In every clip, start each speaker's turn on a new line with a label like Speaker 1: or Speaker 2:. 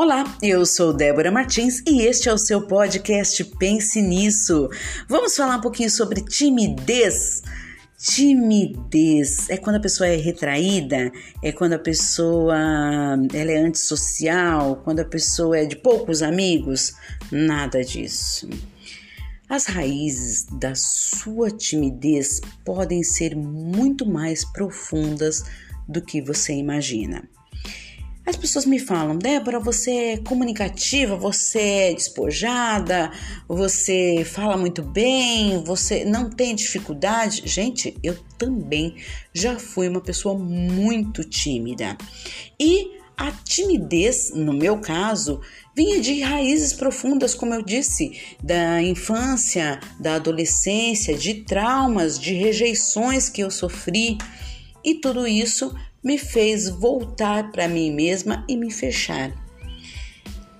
Speaker 1: Olá, eu sou Débora Martins e este é o seu podcast Pense Nisso. Vamos falar um pouquinho sobre timidez. Timidez é quando a pessoa é retraída, é quando a pessoa ela é antissocial, quando a pessoa é de poucos amigos. Nada disso. As raízes da sua timidez podem ser muito mais profundas do que você imagina. As pessoas me falam, Débora, você é comunicativa, você é despojada, você fala muito bem, você não tem dificuldade. Gente, eu também já fui uma pessoa muito tímida. E a timidez, no meu caso, vinha de raízes profundas, como eu disse, da infância, da adolescência, de traumas, de rejeições que eu sofri. E tudo isso me fez voltar para mim mesma e me fechar.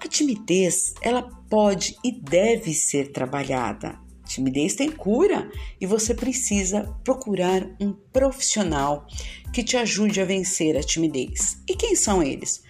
Speaker 1: A timidez, ela pode e deve ser trabalhada. Timidez tem cura e você precisa procurar um profissional que te ajude a vencer a timidez. E quem são eles?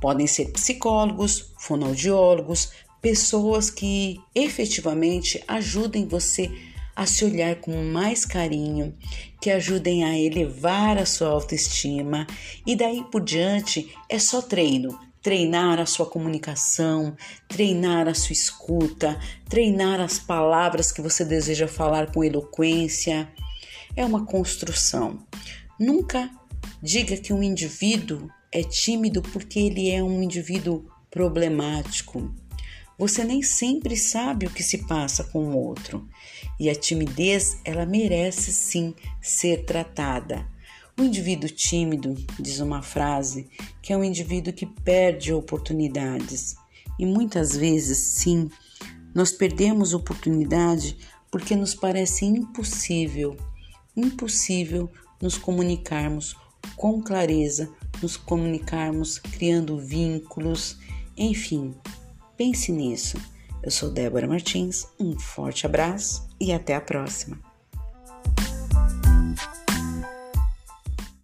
Speaker 1: Podem ser psicólogos, fonoaudiólogos, pessoas que efetivamente ajudem você a a se olhar com mais carinho, que ajudem a elevar a sua autoestima e daí por diante é só treino. Treinar a sua comunicação, treinar a sua escuta, treinar as palavras que você deseja falar com eloquência. É uma construção. Nunca diga que um indivíduo é tímido porque ele é um indivíduo problemático. Você nem sempre sabe o que se passa com o outro, e a timidez, ela merece sim ser tratada. O indivíduo tímido, diz uma frase, que é um indivíduo que perde oportunidades. E muitas vezes, sim, nós perdemos oportunidade porque nos parece impossível, impossível nos comunicarmos com clareza, nos comunicarmos criando vínculos, enfim, Pense nisso. Eu sou Débora Martins, um forte abraço e até a próxima.